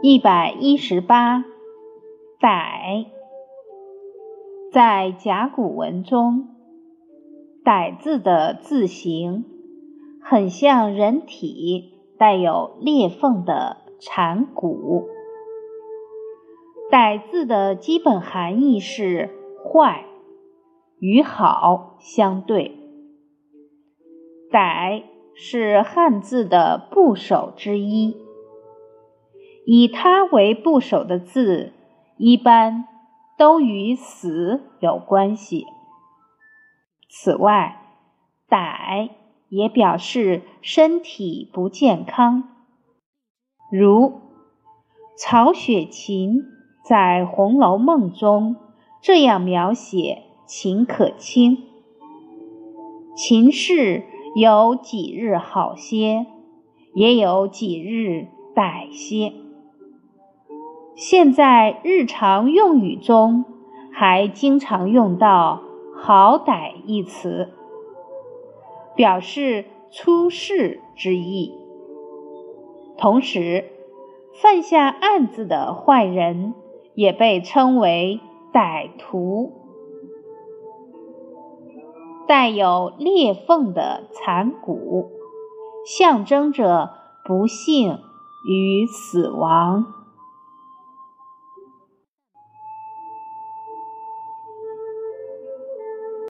一百一十八，歹，在甲骨文中，“歹”字的字形很像人体带有裂缝的蝉骨。歹字的基本含义是坏，与好相对。歹是汉字的部首之一。以它为部首的字，一般都与死有关系。此外，歹也表示身体不健康，如曹雪芹在《红楼梦》中这样描写秦可卿：“秦氏有几日好些，也有几日歹些。”现在日常用语中还经常用到“好歹”一词，表示出事之意。同时，犯下案子的坏人也被称为歹徒。带有裂缝的残骨，象征着不幸与死亡。